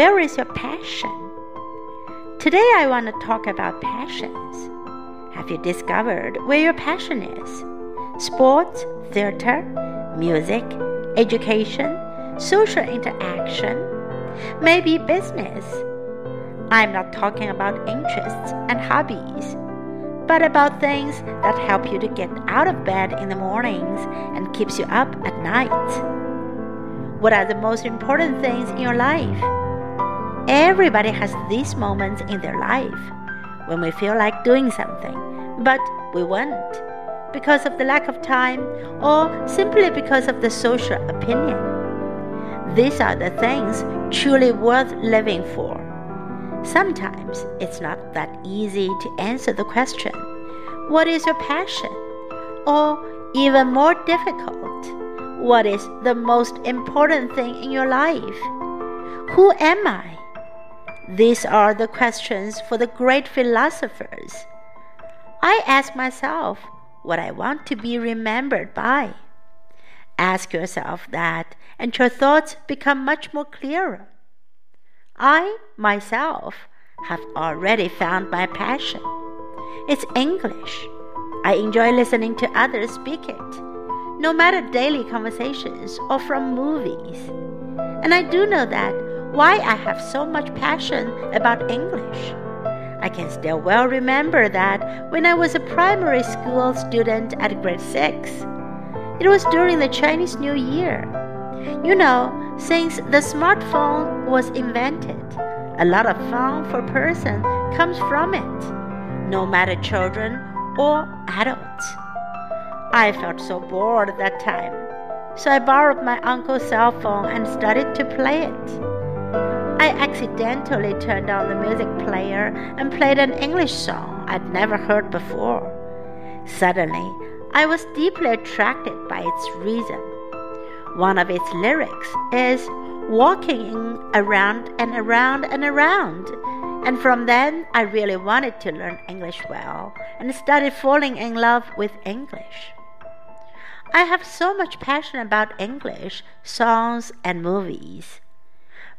Where is your passion? Today I want to talk about passions. Have you discovered where your passion is? Sports, theater, music, education, social interaction, maybe business. I'm not talking about interests and hobbies, but about things that help you to get out of bed in the mornings and keeps you up at night. What are the most important things in your life? Everybody has these moments in their life when we feel like doing something, but we won't because of the lack of time or simply because of the social opinion. These are the things truly worth living for. Sometimes it's not that easy to answer the question, What is your passion? Or even more difficult, What is the most important thing in your life? Who am I? These are the questions for the great philosophers. I ask myself what I want to be remembered by. Ask yourself that, and your thoughts become much more clearer. I, myself, have already found my passion. It's English. I enjoy listening to others speak it, no matter daily conversations or from movies. And I do know that why I have so much passion about English. I can still well remember that when I was a primary school student at grade 6. It was during the Chinese New Year. You know, since the smartphone was invented, a lot of fun for person comes from it, no matter children or adults. I felt so bored that time, so I borrowed my uncle's cell phone and started to play it. Accidentally turned on the music player and played an English song I'd never heard before. Suddenly, I was deeply attracted by its rhythm. One of its lyrics is walking around and around and around. And from then, I really wanted to learn English well and started falling in love with English. I have so much passion about English, songs, and movies.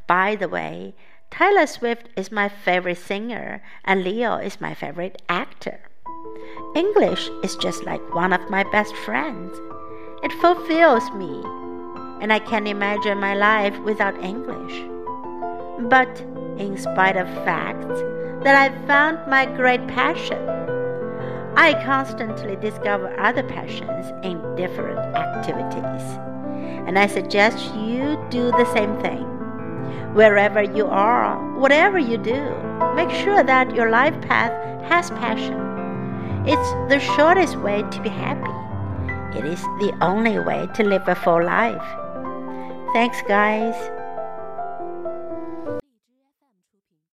By the way, Taylor Swift is my favorite singer, and Leo is my favorite actor. English is just like one of my best friends. It fulfills me and I can't imagine my life without English. But in spite of facts that I've found my great passion, I constantly discover other passions in different activities. And I suggest you do the same thing. Wherever you are, whatever you do, make sure that your life path has passion. It's the shortest way to be happy. It is the only way to live a full life. Thanks, guys.